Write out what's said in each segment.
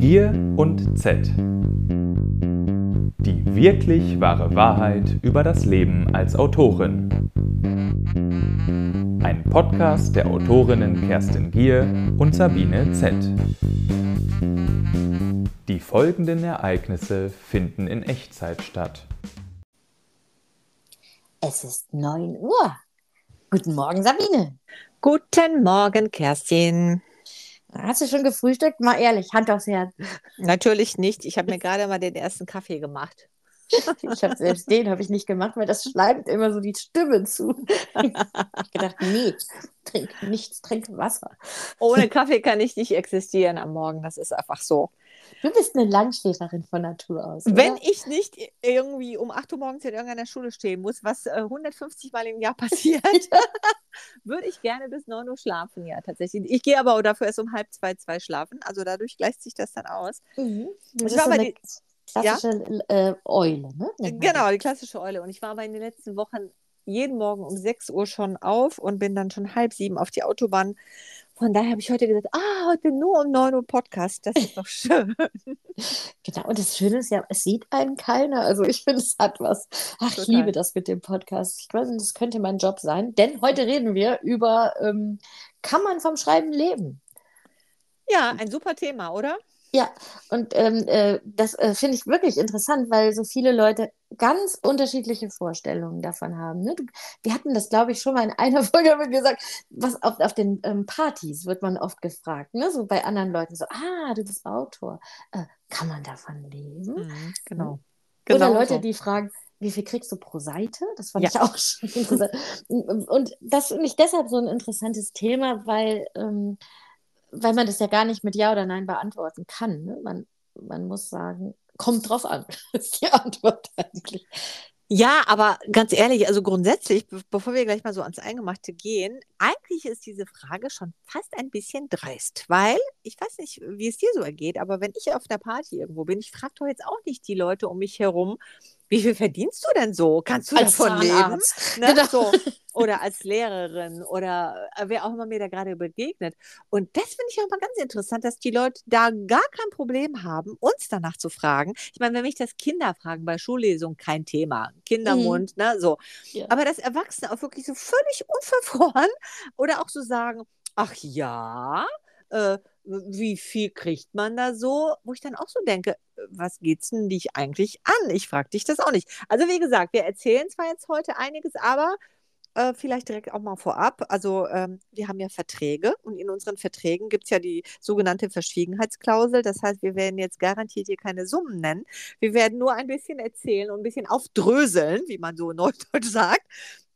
Gier und Z. Die wirklich wahre Wahrheit über das Leben als Autorin. Ein Podcast der Autorinnen Kerstin Gier und Sabine Z. Die folgenden Ereignisse finden in Echtzeit statt. Es ist 9 Uhr. Guten Morgen, Sabine. Guten Morgen, Kerstin. Hast du schon gefrühstückt? Mal ehrlich, Hand aufs Herz. Natürlich nicht. Ich habe mir gerade mal den ersten Kaffee gemacht. Ich habe selbst den habe ich nicht gemacht, weil das schleimt immer so die Stimme zu. Ich habe gedacht, nee, trink nichts, trink Wasser. Ohne Kaffee kann ich nicht existieren am Morgen. Das ist einfach so. Du bist eine Langschläferin von Natur aus. Oder? Wenn ich nicht irgendwie um 8 Uhr morgens in irgendeiner Schule stehen muss, was äh, 150 Mal im Jahr passiert, würde ich gerne bis 9 Uhr schlafen, ja, tatsächlich. Ich gehe aber dafür erst um halb zwei, zwei schlafen. Also dadurch gleicht sich das dann aus. Mhm. Ich Das war ist so die- klassische äh, Eule, ne? Nennt Genau, die klassische Eule. Und ich war aber in den letzten Wochen jeden Morgen um 6 Uhr schon auf und bin dann schon halb sieben auf die Autobahn. Von daher habe ich heute gesagt, ah, heute nur um 9 Uhr Podcast. Das ist doch schön. Genau, und das Schöne ist ja, es sieht einen keiner. Also ich finde, es hat was. Ach, ich Total. liebe das mit dem Podcast. Ich glaube, das könnte mein Job sein. Denn heute reden wir über, ähm, kann man vom Schreiben leben? Ja, ein super Thema, oder? Ja, und ähm, äh, das äh, finde ich wirklich interessant, weil so viele Leute ganz unterschiedliche Vorstellungen davon haben. Ne? Du, wir hatten das, glaube ich, schon mal in einer Folge haben wir gesagt, was auf, auf den ähm, Partys wird man oft gefragt, ne? so bei anderen Leuten so, ah, du bist Autor, äh, kann man davon leben? Mhm, genau. Oder Genau Leute, so. die fragen, wie viel kriegst du pro Seite? Das fand Ja. ich auch schon interessant. Und und das finde ich deshalb so ein interessantes Thema, weil, ähm, weil man das ja gar nicht mit Ja oder Nein beantworten kann. Ne? Man, man muss sagen, kommt drauf an, ist die Antwort eigentlich. Ja, aber ganz ehrlich, also grundsätzlich, be bevor wir gleich mal so ans Eingemachte gehen, eigentlich ist diese Frage schon fast ein bisschen dreist, weil ich weiß nicht, wie es dir so ergeht, aber wenn ich auf einer Party irgendwo bin, ich frage doch jetzt auch nicht die Leute um mich herum, wie viel verdienst du denn so? Kannst du Als davon leben? Zahnarzt. Ne? Genau. So. Oder als Lehrerin oder äh, wer auch immer mir da gerade begegnet. Und das finde ich auch mal ganz interessant, dass die Leute da gar kein Problem haben, uns danach zu fragen. Ich meine, wenn mich das Kinder fragen bei Schullesungen, kein Thema. Kindermund, ne, so. Ja. Aber dass Erwachsene auch wirklich so völlig unverfroren oder auch so sagen, ach ja, äh, wie viel kriegt man da so? Wo ich dann auch so denke, was geht's denn dich eigentlich an? Ich frage dich das auch nicht. Also wie gesagt, wir erzählen zwar jetzt heute einiges, aber äh, vielleicht direkt auch mal vorab. Also ähm, wir haben ja Verträge und in unseren Verträgen gibt es ja die sogenannte Verschwiegenheitsklausel. Das heißt, wir werden jetzt garantiert hier keine Summen nennen. Wir werden nur ein bisschen erzählen und ein bisschen aufdröseln, wie man so neudeutsch sagt.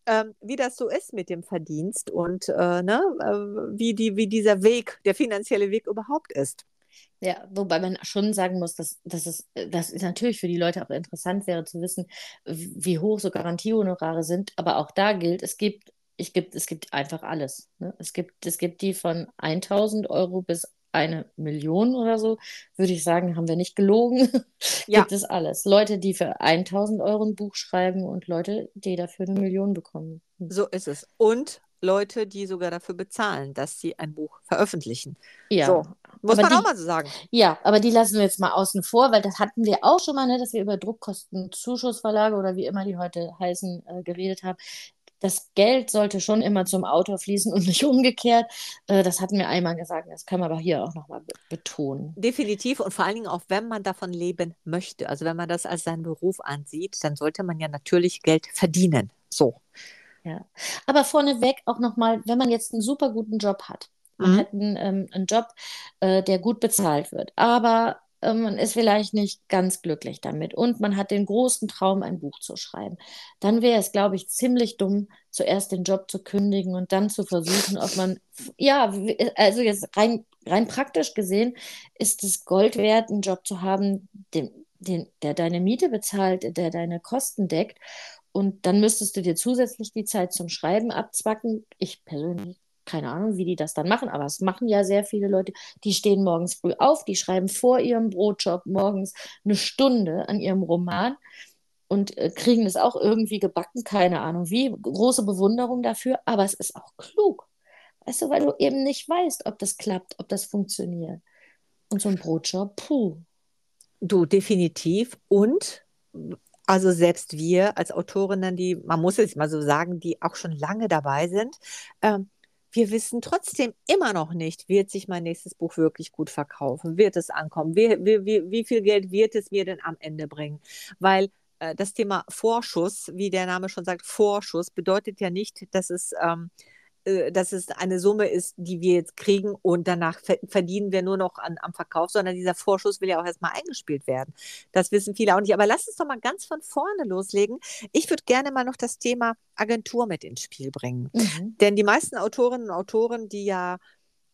Ähm, wie das so ist mit dem Verdienst und äh, ne, äh, wie, die, wie dieser Weg, der finanzielle Weg überhaupt ist. Ja, wobei man schon sagen muss, dass, dass es dass es natürlich für die Leute auch interessant wäre zu wissen, wie hoch so Garantiehonorare sind. Aber auch da gilt, es gibt, ich gibt, es gibt einfach alles. Ne? Es gibt, es gibt die von 1000 Euro bis eine Million oder so, würde ich sagen, haben wir nicht gelogen. Ja. Gibt es alles. Leute, die für 1000 Euro ein Buch schreiben und Leute, die dafür eine Million bekommen. So ist es. Und Leute, die sogar dafür bezahlen, dass sie ein Buch veröffentlichen. Ja, So, muss Aber man die- auch mal so sagen. Ja, aber die lassen wir jetzt mal außen vor, weil das hatten wir auch schon mal, ne, dass wir über Druckkostenzuschussverlage oder wie immer die heute heißen, äh, geredet haben. Das Geld sollte schon immer zum Autor fließen und nicht umgekehrt. Äh, das hatten wir einmal gesagt, das können wir aber hier auch nochmal be betonen. Definitiv und vor allen Dingen auch, wenn man davon leben möchte. Also wenn man das als seinen Beruf ansieht, dann sollte man ja natürlich Geld verdienen. So. Ja. Aber vorneweg auch nochmal, wenn man jetzt einen super guten Job hat, man Mhm. hat einen, ähm, einen Job, äh, der gut bezahlt wird, aber äh, man ist vielleicht nicht ganz glücklich damit und man hat den großen Traum, ein Buch zu schreiben, dann wäre es, glaube ich, ziemlich dumm, zuerst den Job zu kündigen und dann zu versuchen, ob man, ja, also jetzt rein, rein praktisch gesehen, ist es Gold wert, einen Job zu haben, den, den, der deine Miete bezahlt, der deine Kosten deckt. Und dann müsstest du dir zusätzlich die Zeit zum Schreiben abzwacken. Ich persönlich keine Ahnung, wie die das dann machen, aber es machen ja sehr viele Leute. Die stehen morgens früh auf, die schreiben vor ihrem Brotjob morgens eine Stunde an ihrem Roman und äh, kriegen es auch irgendwie gebacken, keine Ahnung wie. Große Bewunderung dafür, aber es ist auch klug. Weißt du, weil du eben nicht weißt, ob das klappt, ob das funktioniert. Und so ein Brotjob, puh. Du, definitiv. Und also selbst wir als Autorinnen, die, man muss es mal so sagen, die auch schon lange dabei sind, ähm, wir wissen trotzdem immer noch nicht, wird sich mein nächstes Buch wirklich gut verkaufen, wird es ankommen, wie, wie, wie viel Geld wird es mir denn am Ende bringen? Weil äh, das Thema Vorschuss, wie der Name schon sagt, Vorschuss bedeutet ja nicht, dass es ähm, äh, dass es eine Summe ist, die wir jetzt kriegen und danach verdienen wir nur noch an, am Verkauf, sondern dieser Vorschuss will ja auch erstmal eingespielt werden. Das wissen viele auch nicht. Aber lass uns doch mal ganz von vorne loslegen. Ich würde gerne mal noch das Thema Agentur mit ins Spiel bringen. Mhm. Denn die meisten Autorinnen und Autoren, die ja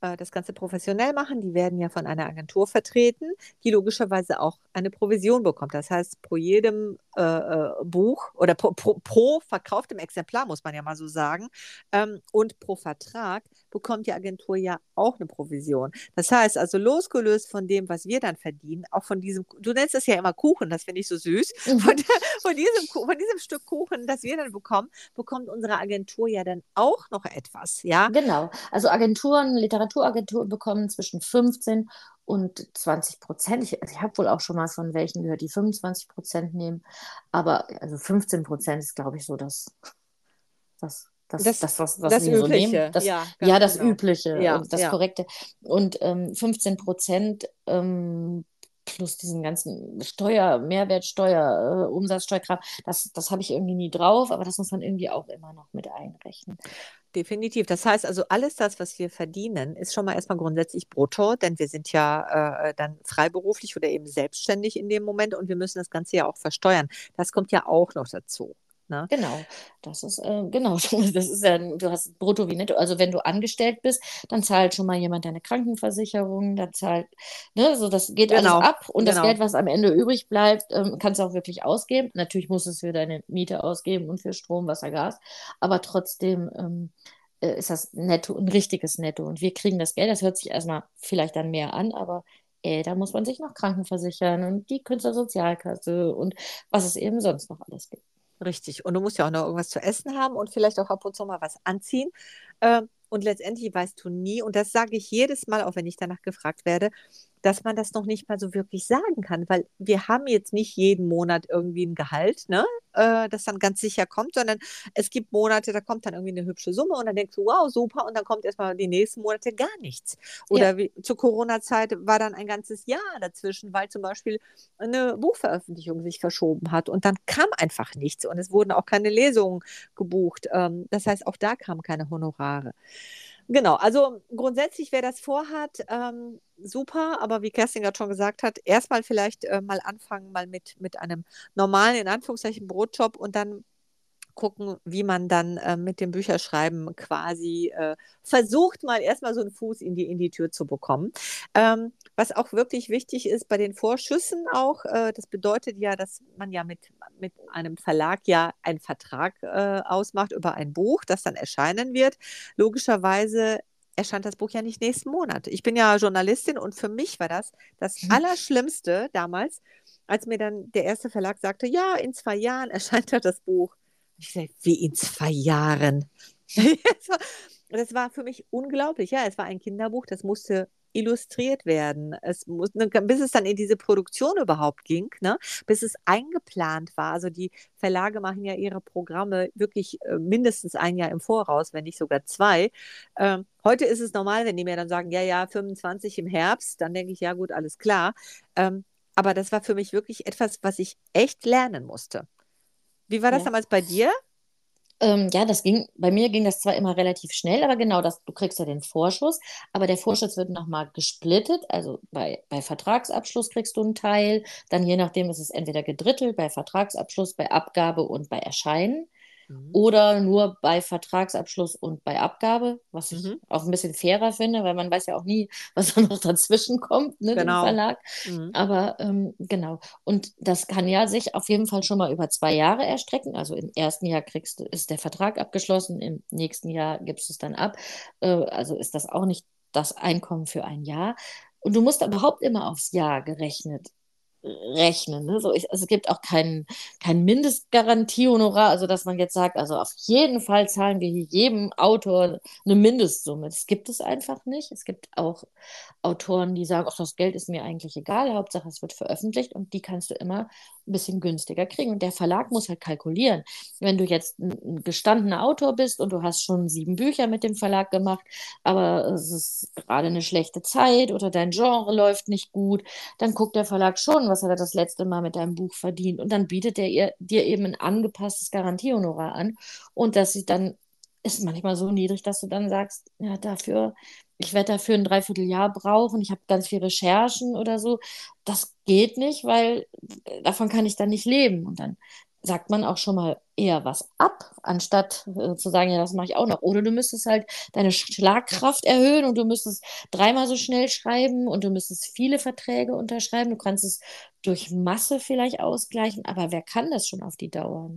äh, das Ganze professionell machen. Die werden ja von einer Agentur vertreten, die logischerweise auch eine Provision bekommt. Das heißt, pro jedem äh, äh, Buch oder pro, pro, pro, verkauftem Exemplar, muss man ja mal so sagen, ähm, und pro Vertrag bekommt die Agentur ja auch eine Provision. Das heißt also, losgelöst von dem, was wir dann verdienen, auch von diesem, du nennst es ja immer Kuchen, das finde ich so süß, mhm. von, von, diesem, von diesem Stück Kuchen, das wir dann bekommen, bekommt unsere Agentur ja dann auch noch etwas, ja? Genau. Also Agenturen, Literaturagenturen bekommen zwischen 15 und 20 Prozent. Ich, ich habe wohl auch schon mal von welchen gehört, die 25 Prozent nehmen. Aber also 15 Prozent ist, glaube ich, so das, das, das, das, das was, was das wir Übliche. so nehmen. Das, ja, ja, das genau. Übliche, ja, das ja. Korrekte. Und ähm, 15 Prozent ähm, plus diesen ganzen Steuer, Mehrwertsteuer, äh, Umsatzsteuerkram, das, das habe ich irgendwie nie drauf, aber das muss man irgendwie auch immer noch mit einrechnen. Definitiv. Das heißt also, alles das, was wir verdienen, ist schon mal erstmal grundsätzlich brutto, denn wir sind ja äh, dann freiberuflich oder eben selbstständig in dem Moment und wir müssen das Ganze ja auch versteuern. Das kommt ja auch noch dazu. Ne? Genau, das ist äh, genau, das ist ja, du hast brutto wie netto. Also wenn du angestellt bist, dann zahlt schon mal jemand deine Krankenversicherung, dann zahlt, ne, so das geht genau. alles ab und genau. das Geld, was am Ende übrig bleibt, ähm, kannst du auch wirklich ausgeben. Natürlich musst du es für deine Miete ausgeben und für Strom, Wasser, Gas, aber trotzdem ähm, äh, ist das netto, ein richtiges Netto. Und wir kriegen das Geld, das hört sich erstmal vielleicht dann mehr an, aber äh, da muss man sich noch krankenversichern und die Künstlersozialkasse und was es eben sonst noch alles gibt. Richtig. Und du musst ja auch noch irgendwas zu essen haben und vielleicht auch ab und zu mal was anziehen. Ähm, und letztendlich weißt du nie, und das sage ich jedes Mal, auch wenn ich danach gefragt werde, dass man das noch nicht mal so wirklich sagen kann, weil wir haben jetzt nicht jeden Monat irgendwie ein Gehalt, ne, äh, das dann ganz sicher kommt, sondern es gibt Monate, da kommt dann irgendwie eine hübsche Summe und dann denkst du, wow, super, und dann kommt erstmal die nächsten Monate gar nichts. Oder ja. wie, zur Corona-Zeit war dann ein ganzes Jahr dazwischen, weil zum Beispiel eine Buchveröffentlichung sich verschoben hat und dann kam einfach nichts und es wurden auch keine Lesungen gebucht. Ähm, das heißt, auch da kamen keine Honorare. Genau, also grundsätzlich, wer das vorhat, ähm, super, aber wie Kerstin gerade schon gesagt hat, erstmal vielleicht äh, mal anfangen, mal mit, mit einem normalen, in Anführungszeichen, Brotjob und dann gucken, wie man dann äh, mit dem Bücherschreiben quasi äh, versucht, mal erstmal so einen Fuß in die, in die Tür zu bekommen. Ähm, was auch wirklich wichtig ist bei den Vorschüssen auch, äh, das bedeutet ja, dass man ja mit, mit einem Verlag ja einen Vertrag äh, ausmacht über ein Buch, das dann erscheinen wird. Logischerweise erscheint das Buch ja nicht nächsten Monat. Ich bin ja Journalistin und für mich war das das mhm. Allerschlimmste damals, als mir dann der erste Verlag sagte, ja, in zwei Jahren erscheint das Buch. Ich sage, wie in zwei Jahren? das war für mich unglaublich. Ja, es war ein Kinderbuch, das musste illustriert werden. Es muss, bis es dann in diese Produktion überhaupt ging, ne, bis es eingeplant war. Also die Verlage machen ja ihre Programme wirklich äh, mindestens ein Jahr im Voraus, wenn nicht sogar zwei. Ähm, heute ist es normal, wenn die mir dann sagen, ja, ja, 25 im Herbst, dann denke ich, ja gut, alles klar. Ähm, aber das war für mich wirklich etwas, was ich echt lernen musste. Wie war das ja. damals bei dir? Ähm, ja, das ging, bei mir ging das zwar immer relativ schnell, aber genau das, du kriegst ja den Vorschuss, aber der Vorschuss wird nochmal gesplittet. Also bei, bei Vertragsabschluss kriegst du einen Teil, dann je nachdem ist es entweder gedrittelt bei Vertragsabschluss, bei Abgabe und bei Erscheinen. Mhm. Oder nur bei Vertragsabschluss und bei Abgabe, was ich mhm. auch ein bisschen fairer finde, weil man weiß ja auch nie, was da noch dazwischen kommt, ne, genau. dem Verlag. Mhm. Aber ähm, genau. Und das kann ja sich auf jeden Fall schon mal über zwei Jahre erstrecken. Also im ersten Jahr kriegst du, ist der Vertrag abgeschlossen, im nächsten Jahr gibst du es dann ab. Äh, also ist das auch nicht das Einkommen für ein Jahr. Und du musst überhaupt immer aufs Jahr gerechnet rechnen. Ne? So, ich, also es gibt auch kein, kein Mindestgarantiehonorar, also dass man jetzt sagt, also auf jeden Fall zahlen wir hier jedem Autor eine Mindestsumme. Das gibt es einfach nicht. Es gibt auch Autoren, die sagen, ach, das Geld ist mir eigentlich egal, Hauptsache es wird veröffentlicht und die kannst du immer ein bisschen günstiger kriegen. Und der Verlag muss halt kalkulieren. Wenn du jetzt ein gestandener Autor bist und du hast schon sieben Bücher mit dem Verlag gemacht, aber es ist gerade eine schlechte Zeit oder dein Genre läuft nicht gut, dann guckt der Verlag schon, was hat er das letzte Mal mit deinem Buch verdient. Und dann bietet er dir eben ein angepasstes Garantiehonorar an. Und das sieht dann ist manchmal so niedrig, dass du dann sagst, ja, dafür ich werde dafür ein Dreivierteljahr brauchen, ich habe ganz viel Recherchen oder so. Das geht nicht, weil äh, davon kann ich dann nicht leben. Und dann sagt man auch schon mal eher was ab, anstatt äh, zu sagen, ja, das mache ich auch noch. Oder du müsstest halt deine Schlagkraft erhöhen und du müsstest dreimal so schnell schreiben und du müsstest viele Verträge unterschreiben. Du kannst es durch Masse vielleicht ausgleichen, aber wer kann das schon auf die Dauer?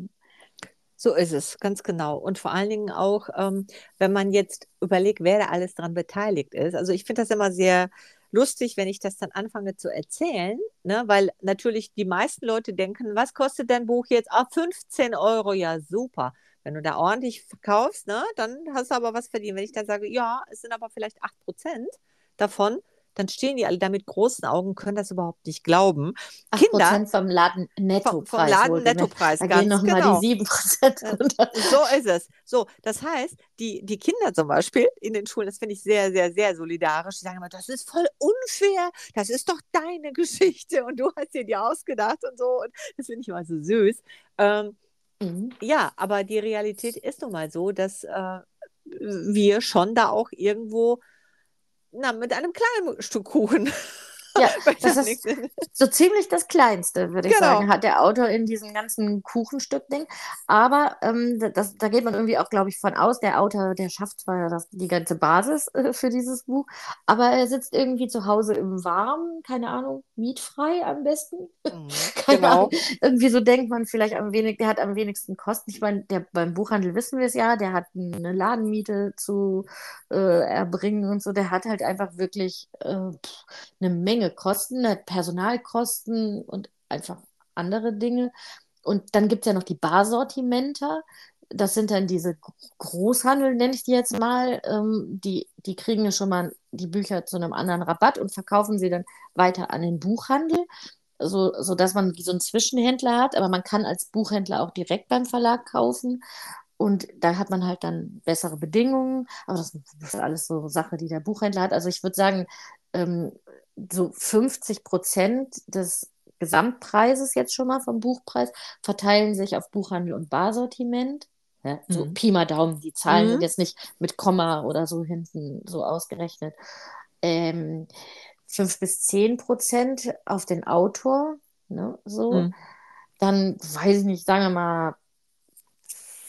So ist es, ganz genau. Und vor allen Dingen auch, ähm, wenn man jetzt überlegt, wer da alles daran beteiligt ist. Also ich finde das immer sehr lustig, wenn ich das dann anfange zu erzählen, ne? weil natürlich die meisten Leute denken, was kostet dein Buch jetzt? Ah, 15 Euro, ja super. Wenn du da ordentlich verkaufst, ne, dann hast du aber was verdient. Wenn ich dann sage, ja, es sind aber vielleicht 8 Prozent davon, dann stehen die alle da mit großen Augen, können das überhaupt nicht glauben. 8 Kinder vom Laden Nettopreis. Vom, Laden Nettopreis, da ganz gehen noch genau. mal die 7 Prozent runter. So ist es. So, das heißt, die, die Kinder zum Beispiel in den Schulen, das finde ich sehr, sehr, sehr solidarisch. Die sagen immer, das ist voll unfair, das ist doch deine Geschichte und du hast dir die ausgedacht und so. Und das finde ich immer so süß. Ähm, mhm. Ja, aber die Realität ist nun mal so, dass äh, wir schon da auch irgendwo na, mit einem kleinen Stück Kuchen. Ja, das ist so ziemlich das Kleinste, würde ich genau. sagen, hat der Autor in diesem ganzen Kuchenstück-Ding. Aber ähm, das, da geht man irgendwie auch, glaube ich, von aus. Der Autor, der schafft zwar das, die ganze Basis äh, für dieses Buch, aber er sitzt irgendwie zu Hause im Warmen, keine Ahnung, mietfrei am besten. Mhm, genau. Irgendwie so denkt man vielleicht am wenigsten, der hat am wenigsten Kosten. Ich meine, beim Buchhandel wissen wir es ja, der hat eine Ladenmiete zu äh, erbringen und so. Der hat halt einfach wirklich äh, eine Menge Menge Kosten, Personalkosten und einfach andere Dinge. Und dann gibt es ja noch die Barsortimenter. Das sind dann diese Großhandel, nenne ich die jetzt mal. Ähm, die, die kriegen ja schon mal die Bücher zu einem anderen Rabatt und verkaufen sie dann weiter an den Buchhandel, so, sodass man so einen Zwischenhändler hat. Aber man kann als Buchhändler auch direkt beim Verlag kaufen. Und da hat man halt dann bessere Bedingungen. Aber das ist alles so Sache, die der Buchhändler hat. Also ich würde sagen, ähm, so 50 Prozent des Gesamtpreises jetzt schon mal vom Buchpreis verteilen sich auf Buchhandel und Barsortiment. Ja, so mhm. Pi mal Daumen, die Zahlen mhm. sind jetzt nicht mit Komma oder so hinten so ausgerechnet. Ähm, 5 bis 10 Prozent auf den Autor, ne, so. Mhm. Dann, weiß ich nicht, sagen wir mal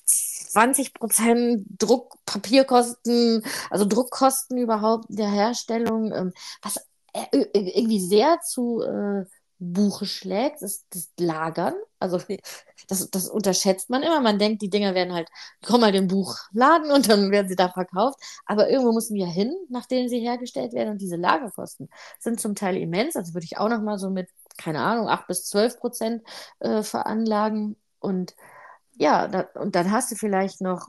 20 Prozent Druck, Papierkosten, also Druckkosten überhaupt der Herstellung, ähm, was irgendwie sehr zu äh, Buche schlägt, ist das Lagern. Also das, das unterschätzt man immer. Man denkt, die Dinger werden halt, komm mal den Buchladen und dann werden sie da verkauft. Aber irgendwo müssen wir hin, nachdem sie hergestellt werden. Und diese Lagerkosten sind zum Teil immens. Also würde ich auch noch mal so mit, keine Ahnung, 8 bis 12 Prozent äh, veranlagen. Und ja, da, und dann hast du vielleicht noch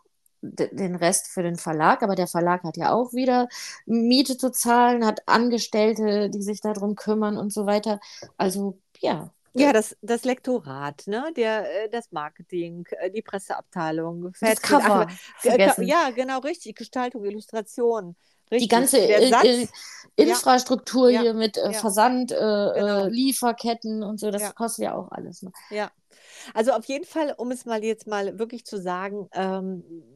den Rest für den Verlag, aber der Verlag hat ja auch wieder Miete zu zahlen, hat Angestellte, die sich darum kümmern und so weiter. Also ja. Ja, das, das Lektorat, ne? Der, äh, das Marketing, äh, die Presseabteilung, das Cover, Ach, ja, genau, richtig. Gestaltung, Illustration. Richtig. Die ganze I Infrastruktur ja. hier mit äh, ja. Versand, äh, genau. Lieferketten und so, das ja. kostet ja auch alles. Ne? Ja. Also auf jeden Fall, um es mal jetzt mal wirklich zu sagen, ähm, äh,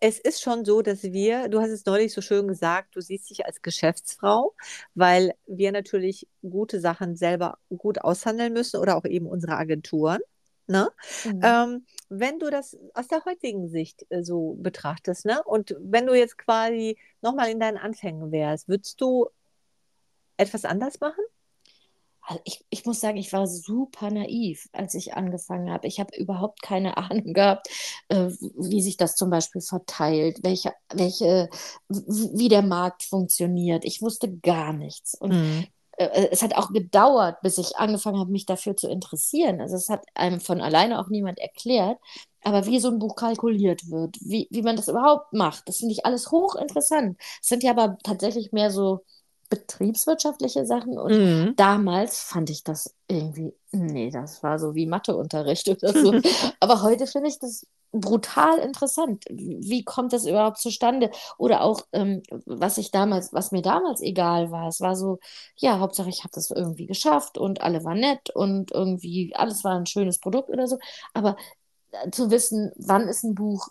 es ist schon so, dass wir, du hast es neulich so schön gesagt, du siehst dich als Geschäftsfrau, weil wir natürlich gute Sachen selber gut aushandeln müssen oder auch eben unsere Agenturen. Ne? Mhm. Ähm, wenn du das aus der heutigen Sicht äh, so betrachtest, ne? und wenn du jetzt quasi nochmal in deinen Anfängen wärst, würdest du etwas anders machen? Also ich, ich muss sagen, ich war super naiv, als ich angefangen habe. Ich habe überhaupt keine Ahnung gehabt, äh, wie sich das zum Beispiel verteilt, welche, welche, wie der Markt funktioniert. Ich wusste gar nichts. Und mhm. äh, es hat auch gedauert, bis ich angefangen habe, mich dafür zu interessieren. Also es hat einem von alleine auch niemand erklärt. Aber wie so ein Buch kalkuliert wird, wie, wie man das überhaupt macht, das finde ich alles hochinteressant. Es sind ja aber tatsächlich mehr so betriebswirtschaftliche Sachen. Und mhm. damals fand ich das irgendwie, nee, das war so wie Matheunterricht oder so. aber heute finde ich das brutal interessant. Wie kommt das überhaupt zustande? Oder auch, ähm, was ich damals, was mir damals egal war. Es war so, ja, Hauptsache ich habe das irgendwie geschafft und alle waren nett und irgendwie alles war ein schönes Produkt oder so. Aber äh, zu wissen, wann ist ein Buch,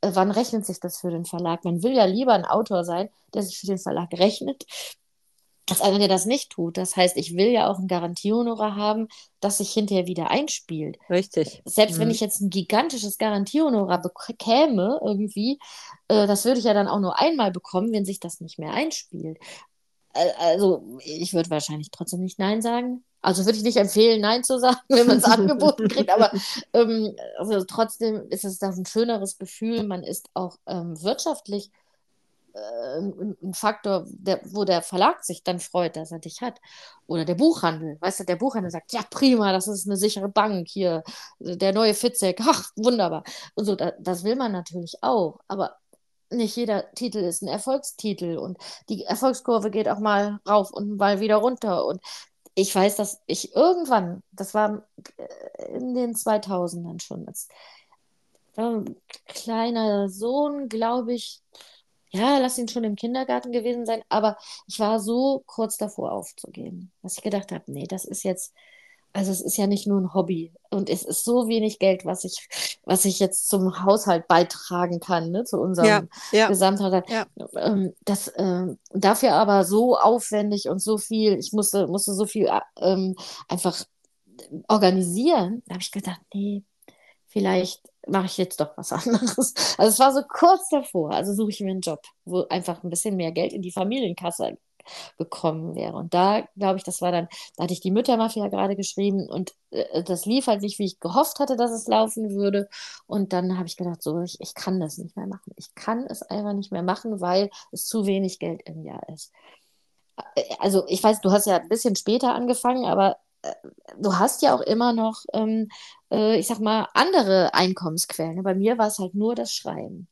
äh, wann rechnet sich das für den Verlag? Man will ja lieber ein Autor sein, der sich für den Verlag rechnet, als einer, der das nicht tut. Das heißt, ich will ja auch ein Garantiehonorar haben, das sich hinterher wieder einspielt. Richtig. Selbst mhm. wenn ich jetzt ein gigantisches Garantiehonorar bekäme, irgendwie, äh, das würde ich ja dann auch nur einmal bekommen, wenn sich das nicht mehr einspielt. Also, ich würde wahrscheinlich trotzdem nicht Nein sagen. Also würde ich nicht empfehlen, Nein zu sagen, wenn man es angeboten kriegt, aber ähm, also trotzdem ist es das ein schöneres Gefühl. Man ist auch ähm, wirtschaftlich äh, ein Faktor, der, wo der Verlag sich dann freut, dass er dich hat. Oder der Buchhandel. Weißt du, der Buchhandel sagt, ja, prima, das ist eine sichere Bank hier, der neue Fitzek, ach, wunderbar. Und so, da, das will man natürlich auch. Aber nicht jeder Titel ist ein Erfolgstitel und die Erfolgskurve geht auch mal rauf und mal wieder runter. Und ich weiß, dass ich irgendwann, das war in den 2000ern schon, als ein kleiner Sohn, glaube ich, ja, lass ihn schon im Kindergarten gewesen sein, aber ich war so kurz davor aufzugeben, dass ich gedacht habe, nee, das ist jetzt, also es ist ja nicht nur ein Hobby und es ist so wenig Geld, was ich, was ich jetzt zum Haushalt beitragen kann, ne, zu unserem ja, ja, Gesamthaushalt. Ja. Ähm, das äh, dafür aber so aufwendig und so viel, ich musste, musste so viel ähm, einfach organisieren. Da habe ich gedacht, nee, vielleicht mache ich jetzt doch was anderes. Also es war so kurz davor, also suche ich mir einen Job, wo einfach ein bisschen mehr Geld in die Familienkasse gekommen wäre. Und da, glaube ich, das war dann, da hatte ich die Müttermafia gerade geschrieben und äh, das lief halt nicht, wie ich gehofft hatte, dass es laufen würde. Und dann habe ich gedacht, so, ich, ich kann das nicht mehr machen. Ich kann es einfach nicht mehr machen, weil es zu wenig Geld im Jahr ist. Äh, also ich weiß, du hast ja ein bisschen später angefangen, aber du hast ja auch immer noch, ähm, äh, ich sag mal, andere Einkommensquellen. Bei mir war es halt nur das Schreiben.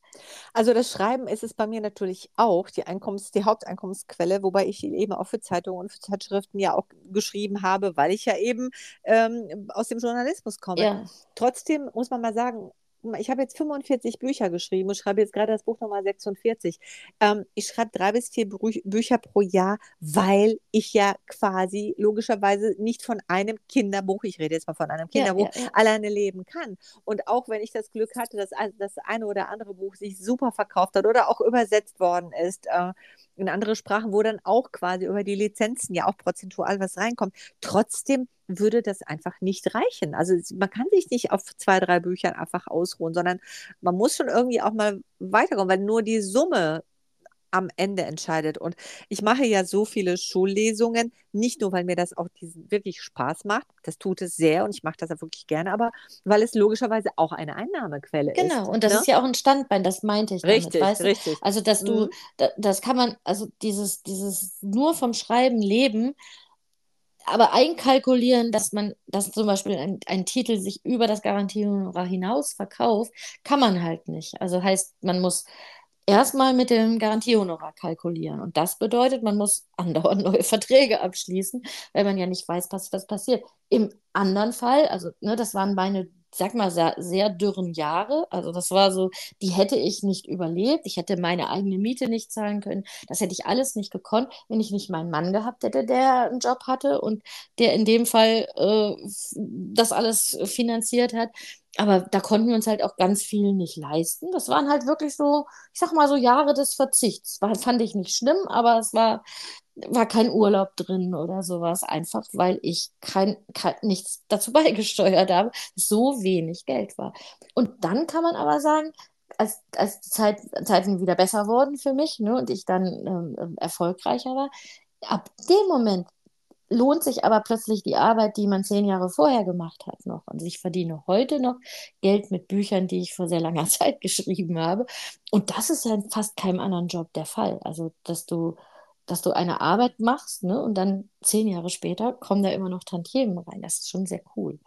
Also das Schreiben ist es bei mir natürlich auch die Einkommens, die Haupteinkommensquelle, wobei ich eben auch für Zeitungen und für Zeitschriften ja auch geschrieben habe, weil ich ja eben ähm, aus dem Journalismus komme. Ja. Trotzdem muss man mal sagen, ich habe jetzt 45 Bücher geschrieben und schreibe jetzt gerade das Buch Nummer 46. Ähm, ich schreibe drei bis vier Bü Bücher pro Jahr, weil ich ja quasi logischerweise nicht von einem Kinderbuch, ich rede jetzt mal von einem Kinderbuch, ja, ja, ja. alleine leben kann. Und auch wenn ich das Glück hatte, dass das eine oder andere Buch sich super verkauft hat oder auch übersetzt worden ist, äh, in andere Sprachen, wo dann auch quasi über die Lizenzen ja auch prozentual was reinkommt. Trotzdem würde das einfach nicht reichen. Also man kann sich nicht auf zwei, drei Büchern einfach ausruhen, sondern man muss schon irgendwie auch mal weiterkommen, weil nur die Summe am Ende entscheidet. Und ich mache ja so viele Schullesungen, nicht nur, weil mir das auch diesen wirklich Spaß macht, das tut es sehr und ich mache das ja wirklich gerne, aber weil es logischerweise auch eine Einnahmequelle genau, ist. Genau, und das ne? ist ja auch ein Standbein, das meinte ich. Richtig, damit, richtig. Also, dass du, mhm. das kann man, also dieses, dieses nur vom Schreiben leben, aber einkalkulieren, dass man, dass zum Beispiel ein, ein Titel sich über das Garantiehonorar hinaus verkauft, kann man halt nicht. Also heißt, man muss erstmal mit dem Garantiehonorar kalkulieren. Und das bedeutet, man muss andauernd neue Verträge abschließen, weil man ja nicht weiß, was, was passiert. Im anderen Fall, also ne, das waren meine, sag mal, sehr, sehr dürren Jahre. Also das war so, die hätte ich nicht überlebt. Ich hätte meine eigene Miete nicht zahlen können. Das hätte ich alles nicht gekonnt, wenn ich nicht meinen Mann gehabt hätte, der einen Job hatte und der in dem Fall äh, das alles finanziert hat aber da konnten wir uns halt auch ganz viel nicht leisten. Das waren halt wirklich so, ich sag mal so Jahre des Verzichts. War, fand ich nicht schlimm, aber es war, war kein Urlaub drin oder sowas. Einfach weil ich kein, kein, nichts dazu beigesteuert habe, so wenig Geld war. Und dann kann man aber sagen, als, als die Zeit, Zeiten wieder besser wurden für mich ne, und ich dann ähm, erfolgreicher war, ab dem Moment lohnt sich aber plötzlich die Arbeit, die man zehn Jahre vorher gemacht hat, noch. Und ich verdiene heute noch Geld mit Büchern, die ich vor sehr langer Zeit geschrieben habe. Und das ist ja in fast keinem anderen Job der Fall. Also, dass du dass du eine Arbeit machst, ne? Und dann zehn Jahre später kommen da immer noch Tantiemen rein. Das ist schon sehr cool.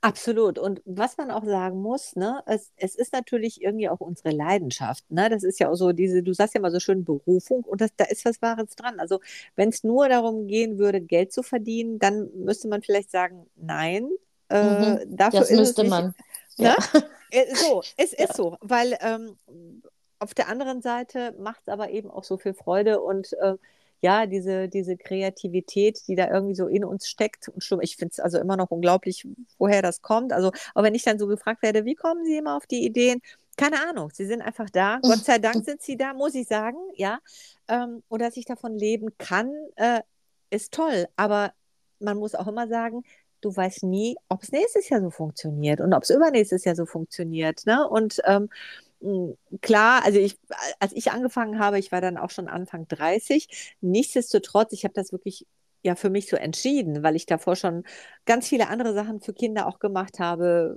Absolut. Und was man auch sagen muss, ne, es, es ist natürlich irgendwie auch unsere Leidenschaft. Ne? Das ist ja auch so diese, du sagst ja mal so schön Berufung und das, da ist was Wahres dran. Also wenn es nur darum gehen würde, Geld zu verdienen, dann müsste man vielleicht sagen, nein. Äh, mhm. dafür das müsste man. Ne? Ja. Äh, so, es ist so, weil ähm, auf der anderen Seite macht es aber eben auch so viel Freude und äh, ja, diese, diese Kreativität, die da irgendwie so in uns steckt. Und schon, ich finde es also immer noch unglaublich, woher das kommt. Also, auch wenn ich dann so gefragt werde, wie kommen Sie immer auf die Ideen? Keine Ahnung, sie sind einfach da. Gott sei Dank sind sie da, muss ich sagen, ja. Ähm, und dass ich davon leben kann, äh, ist toll. Aber man muss auch immer sagen, du weißt nie, ob es nächstes Jahr so funktioniert und ob es übernächstes Jahr so funktioniert. Ne? Und ähm, hm, klar, also ich, als ich angefangen habe, ich war dann auch schon Anfang 30. Nichtsdestotrotz, ich habe das wirklich ja für mich so entschieden, weil ich davor schon ganz viele andere Sachen für Kinder auch gemacht habe,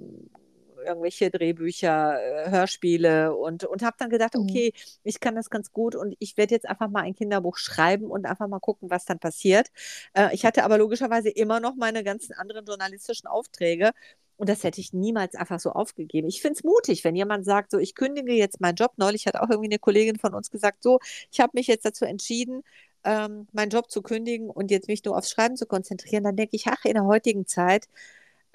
irgendwelche Drehbücher, äh, Hörspiele und, und habe dann gedacht, mhm. okay, ich kann das ganz gut und ich werde jetzt einfach mal ein Kinderbuch schreiben und einfach mal gucken, was dann passiert. Äh, ich hatte aber logischerweise immer noch meine ganzen anderen journalistischen Aufträge und das hätte ich niemals einfach so aufgegeben. Ich finde es mutig, wenn jemand sagt, so, ich kündige jetzt meinen Job. Neulich hat auch irgendwie eine Kollegin von uns gesagt, so, ich habe mich jetzt dazu entschieden, ähm, meinen Job zu kündigen und jetzt mich nur aufs Schreiben zu konzentrieren. Dann denke ich, ach, in der heutigen Zeit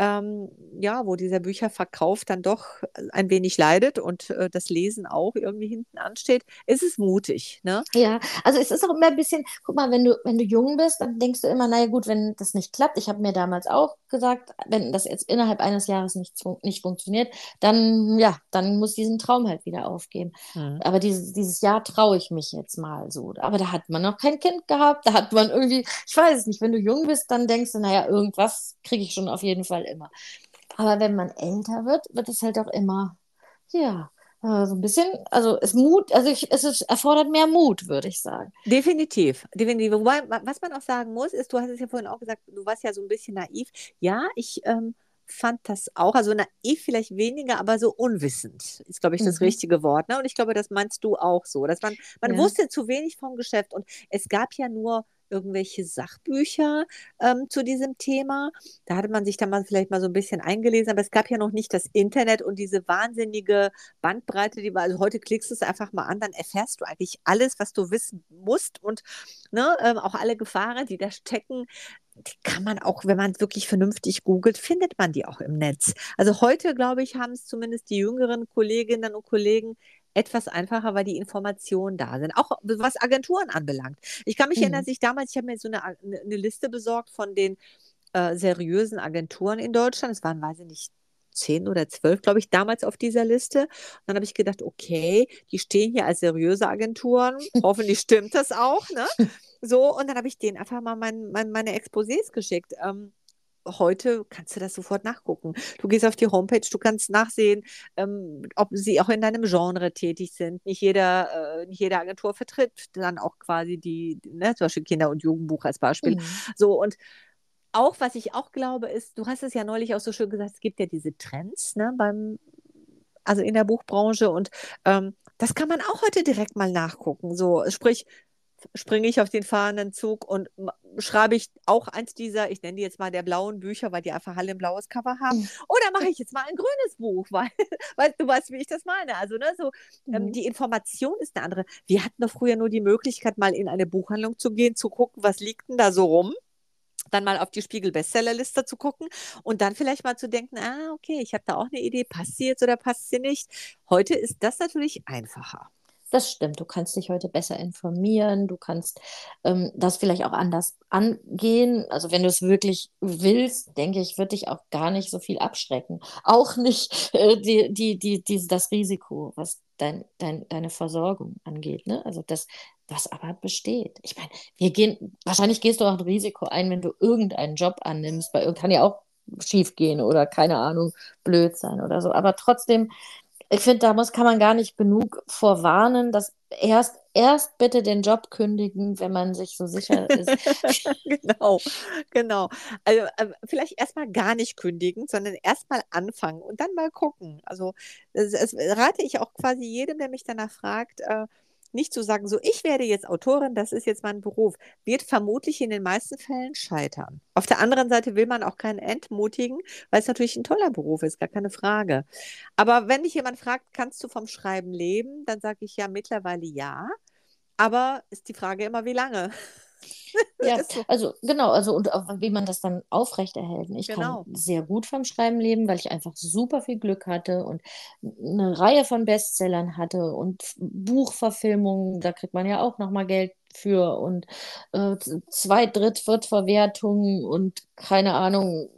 ähm, ja, wo dieser Bücherverkauf dann doch ein wenig leidet und äh, das Lesen auch irgendwie hinten ansteht, ist es mutig. Ne? Ja, also es ist auch immer ein bisschen, guck mal, wenn du, wenn du jung bist, dann denkst du immer, naja gut, wenn das nicht klappt, ich habe mir damals auch gesagt, wenn das jetzt innerhalb eines Jahres nicht, nicht funktioniert, dann ja, dann muss diesen Traum halt wieder aufgeben. Mhm. Aber dieses, dieses Jahr traue ich mich jetzt mal so. Aber da hat man noch kein Kind gehabt, da hat man irgendwie, ich weiß es nicht, wenn du jung bist, dann denkst du, naja, irgendwas kriege ich schon auf jeden Fall immer. Aber wenn man älter wird, wird es halt auch immer, ja, äh, so ein bisschen, also es Mut, also ich, es ist, erfordert mehr Mut, würde ich sagen. Definitiv, definitiv. Wobei, was man auch sagen muss, ist, du hast es ja vorhin auch gesagt, du warst ja so ein bisschen naiv. Ja, ich ähm, fand das auch, also naiv vielleicht weniger, aber so unwissend ist, glaube ich, das mhm. richtige Wort. Ne? Und ich glaube, das meinst du auch so, dass man, man ja. wusste zu wenig vom Geschäft und es gab ja nur irgendwelche Sachbücher ähm, zu diesem Thema. Da hatte man sich dann mal vielleicht mal so ein bisschen eingelesen, aber es gab ja noch nicht das Internet und diese wahnsinnige Bandbreite, die war, also heute klickst du es einfach mal an, dann erfährst du eigentlich alles, was du wissen musst und ne, ähm, auch alle Gefahren, die da stecken, die kann man auch, wenn man wirklich vernünftig googelt, findet man die auch im Netz. Also heute, glaube ich, haben es zumindest die jüngeren Kolleginnen und Kollegen etwas einfacher, weil die Informationen da sind. Auch was Agenturen anbelangt. Ich kann mich mhm. erinnern, dass ich damals, ich habe mir so eine, eine Liste besorgt von den äh, seriösen Agenturen in Deutschland. Es waren, weiß ich nicht, zehn oder zwölf, glaube ich, damals auf dieser Liste. Und dann habe ich gedacht, okay, die stehen hier als seriöse Agenturen. Hoffentlich stimmt das auch. Ne? So, und dann habe ich denen einfach mal mein, mein, meine Exposés geschickt. Ähm, heute kannst du das sofort nachgucken. Du gehst auf die Homepage, du kannst nachsehen, ähm, ob sie auch in deinem Genre tätig sind. Nicht, jeder, äh, nicht jede Agentur vertritt dann auch quasi die, ne, zum Beispiel Kinder- und Jugendbuch als Beispiel. Mhm. So und auch, was ich auch glaube, ist, du hast es ja neulich auch so schön gesagt, es gibt ja diese Trends, ne, beim, also in der Buchbranche und ähm, das kann man auch heute direkt mal nachgucken. So, sprich, springe ich auf den fahrenden Zug und schreibe ich auch eins dieser, ich nenne die jetzt mal der blauen Bücher, weil die einfach alle ein blaues Cover haben. Oder mache ich jetzt mal ein grünes Buch, weil, weil du weißt, wie ich das meine. Also, ne, so, ähm, mhm. die Information ist eine andere. Wir hatten doch früher nur die Möglichkeit, mal in eine Buchhandlung zu gehen, zu gucken, was liegt denn da so rum dann mal auf die Spiegel-Bestsellerliste zu gucken und dann vielleicht mal zu denken, ah, okay, ich habe da auch eine Idee, passt sie jetzt oder passt sie nicht. Heute ist das natürlich einfacher. Das stimmt. Du kannst dich heute besser informieren. Du kannst ähm, das vielleicht auch anders angehen. Also wenn du es wirklich willst, denke ich, wird dich auch gar nicht so viel abschrecken. Auch nicht äh, die, die, die, die, das Risiko, was dein, dein, deine Versorgung angeht. Ne? Also das, das aber besteht. Ich meine, wir gehen, wahrscheinlich gehst du auch ein Risiko ein, wenn du irgendeinen Job annimmst. Bei kann ja auch schief gehen oder keine Ahnung, blöd sein oder so. Aber trotzdem ich finde, da muss, kann man gar nicht genug vorwarnen, dass erst, erst bitte den Job kündigen, wenn man sich so sicher ist. genau, genau. Also äh, vielleicht erstmal gar nicht kündigen, sondern erstmal anfangen und dann mal gucken. Also das, das, rate ich auch quasi jedem, der mich danach fragt, äh, nicht zu sagen, so ich werde jetzt Autorin, das ist jetzt mein Beruf, wird vermutlich in den meisten Fällen scheitern. Auf der anderen Seite will man auch keinen entmutigen, weil es natürlich ein toller Beruf ist, gar keine Frage. Aber wenn dich jemand fragt, kannst du vom Schreiben leben, dann sage ich ja mittlerweile ja. Aber ist die Frage immer, wie lange? Ja, so. also genau, also und auch, wie man das dann aufrechterhält. Ich Genau. kann sehr gut vom Schreiben leben, weil ich einfach super viel Glück hatte und eine Reihe von Bestsellern hatte und Buchverfilmungen, da kriegt man ja auch nochmal Geld für und äh, Zweit-, Dritt-, Viertverwertungen und keine Ahnung,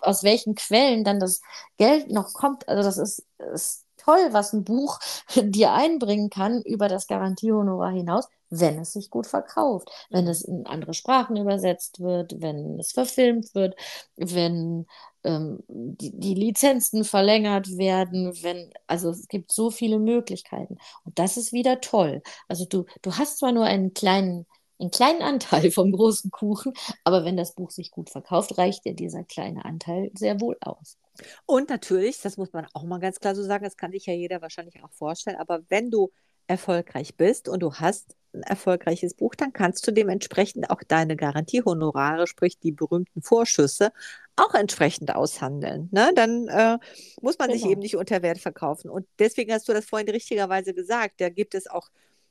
aus welchen Quellen dann das Geld noch kommt. Also das ist, ist toll, was ein Buch dir einbringen kann über das Garantiehonorar hinaus, wenn es sich gut verkauft, wenn es in andere Sprachen übersetzt wird, wenn es verfilmt wird, wenn ähm, die, die Lizenzen verlängert werden, wenn, also es gibt so viele Möglichkeiten. Und das ist wieder toll. Also du, du hast zwar nur einen kleinen, einen kleinen Anteil vom großen Kuchen, aber wenn das Buch sich gut verkauft, reicht dir dieser kleine Anteil sehr wohl aus. Und natürlich, das muss man auch mal ganz klar so sagen, das kann sich ja jeder wahrscheinlich auch vorstellen, aber wenn du erfolgreich bist und du hast ein erfolgreiches Buch, dann kannst du dementsprechend auch deine Garantiehonorare, sprich die berühmten Vorschüsse, auch entsprechend aushandeln. Ne? Dann äh, muss man sich Genau. eben nicht unter Wert verkaufen. Und deswegen hast du das vorhin richtigerweise gesagt, da gibt es auch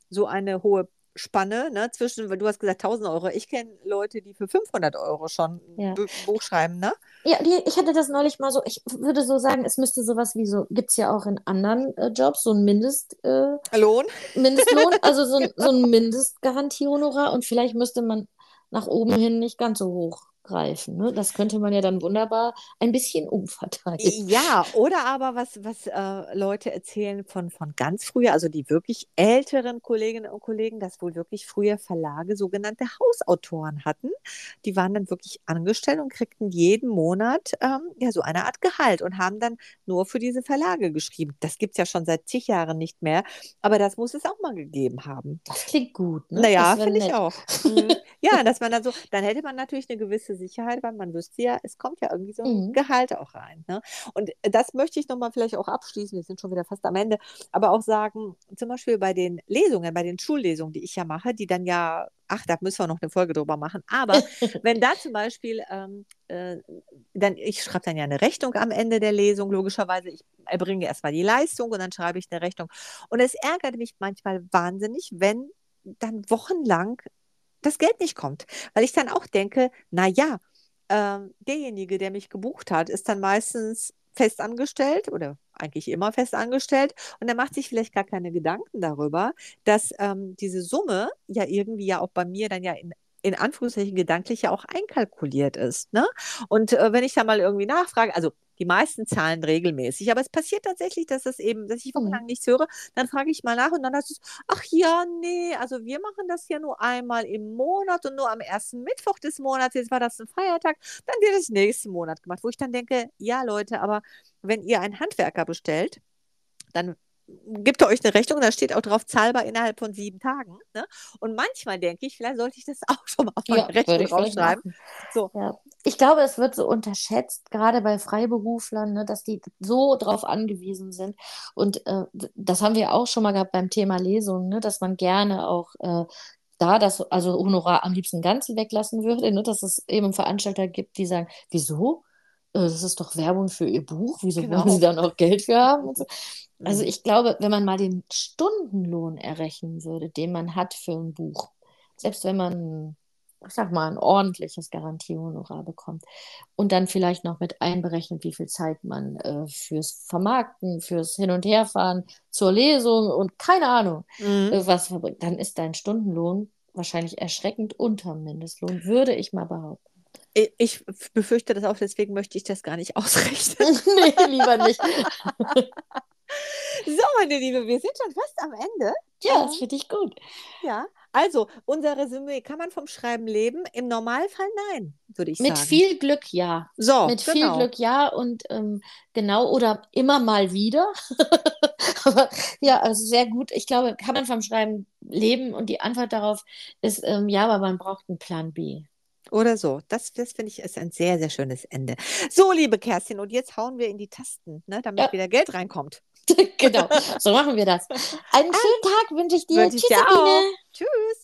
so eine hohe Spanne ne, zwischen, du hast gesagt 1000 Euro. Ich kenne Leute, die für 500 Euro schon Ja. Buch schreiben. Ne? Ja, die, ich hatte das neulich mal so, ich würde so sagen, es müsste sowas wie so, gibt es ja auch in anderen äh, Jobs, so ein Mindest, äh, Lohn? Mindestlohn, also so, ein- so ein Mindestgarantiehonorar und vielleicht müsste man nach oben hin nicht ganz so hoch greifen. Ne? Das könnte man ja dann wunderbar ein bisschen umverteilen. Ja, oder aber was, was äh, Leute erzählen von, von ganz früher, also die wirklich älteren Kolleginnen und Kollegen, dass wohl wirklich früher Verlage sogenannte Hausautoren hatten. Die waren dann wirklich angestellt und kriegten jeden Monat ähm, ja so eine Art Gehalt und haben dann nur für diese Verlage geschrieben. Das gibt es ja schon seit zig Jahren nicht mehr, aber das muss es auch mal gegeben haben. Das klingt gut. Ne? Naja, finde ich auch. Ja, dass man dann so, dann hätte man natürlich eine gewisse Sicherheit, weil man wüsste ja, es kommt ja irgendwie so ein Mhm. Gehalt auch rein. Ne? Und das möchte ich nochmal vielleicht auch abschließen, wir sind schon wieder fast am Ende, aber auch sagen, zum Beispiel bei den Lesungen, bei den Schullesungen, die ich ja mache, die dann ja, ach, da müssen wir noch eine Folge drüber machen, aber wenn da zum Beispiel, ähm, äh, dann, ich schreibe dann ja eine Rechnung am Ende der Lesung, logischerweise, ich erbringe erstmal die Leistung und dann schreibe ich eine Rechnung. Und es ärgert mich manchmal wahnsinnig, wenn dann wochenlang das Geld nicht kommt. Weil ich dann auch denke, na ja, ähm, derjenige, der mich gebucht hat, ist dann meistens festangestellt oder eigentlich immer festangestellt und er macht sich vielleicht gar keine Gedanken darüber, dass ähm, diese Summe ja irgendwie ja auch bei mir dann ja in in Anführungszeichen gedanklich ja auch einkalkuliert ist. Ne? Und äh, wenn ich da mal irgendwie nachfrage, also die meisten zahlen regelmäßig, aber es passiert tatsächlich, dass das eben, dass ich wochenlang nichts höre, dann frage ich mal nach und dann heißt es, ach ja, nee, also wir machen das ja nur einmal im Monat und nur am ersten Mittwoch des Monats, jetzt war das ein Feiertag, dann wird es nächsten Monat gemacht, wo ich dann denke, ja Leute, aber wenn ihr einen Handwerker bestellt, dann gibt er euch eine Rechnung, da steht auch drauf, zahlbar innerhalb von sieben Tagen. Ne? Und manchmal denke ich, vielleicht sollte ich das auch schon mal auf meine Ja, Rechnung draufschreiben. So. Ja. Ich glaube, es wird so unterschätzt, gerade bei Freiberuflern, ne, dass die so drauf angewiesen sind. Und äh, das haben wir auch schon mal gehabt beim Thema Lesungen, ne, dass man gerne auch äh, da das, also Honorar am liebsten ganz weglassen würde, ne, dass es eben Veranstalter gibt, die sagen, wieso? Äh, Das ist doch Werbung für ihr Buch, wieso Genau. wollen sie dann auch Geld für haben? So. Also Mhm. ich glaube, wenn man mal den Stundenlohn errechnen würde, den man hat für ein Buch, selbst wenn man, ich sag mal, ein ordentliches Garantiehonorar bekommt und dann vielleicht noch mit einberechnet, wie viel Zeit man äh, fürs Vermarkten, fürs Hin- und Herfahren, zur Lesung und keine Ahnung, Mhm. äh, was verbringt, dann ist dein Stundenlohn wahrscheinlich erschreckend unterm Mindestlohn, würde ich mal behaupten. Ich- befürchte das auch, deswegen möchte ich das gar nicht ausrechnen. nee, lieber nicht. So, meine Liebe, wir sind schon fast am Ende. Ja, das finde ich gut. Ja. Also, unser Resümee, kann man vom Schreiben leben? Im Normalfall nein, würde ich Mit sagen. viel Glück ja. so, Mit viel genau. Glück ja und ähm, genau oder immer mal wieder. Aber ja, also sehr gut. Ich glaube, kann man vom Schreiben leben und die Antwort darauf ist ähm, ja, aber man braucht einen Plan B. Oder so. Das, das finde ich ist ein sehr, sehr schönes Ende. So, liebe Kerstin, und jetzt hauen wir in die Tasten, ne, damit Ja. wieder Geld reinkommt. genau, so machen wir das. Einen schönen Tag wünsche ich dir. Wünsche ich Tschüss, dir. Tschüss.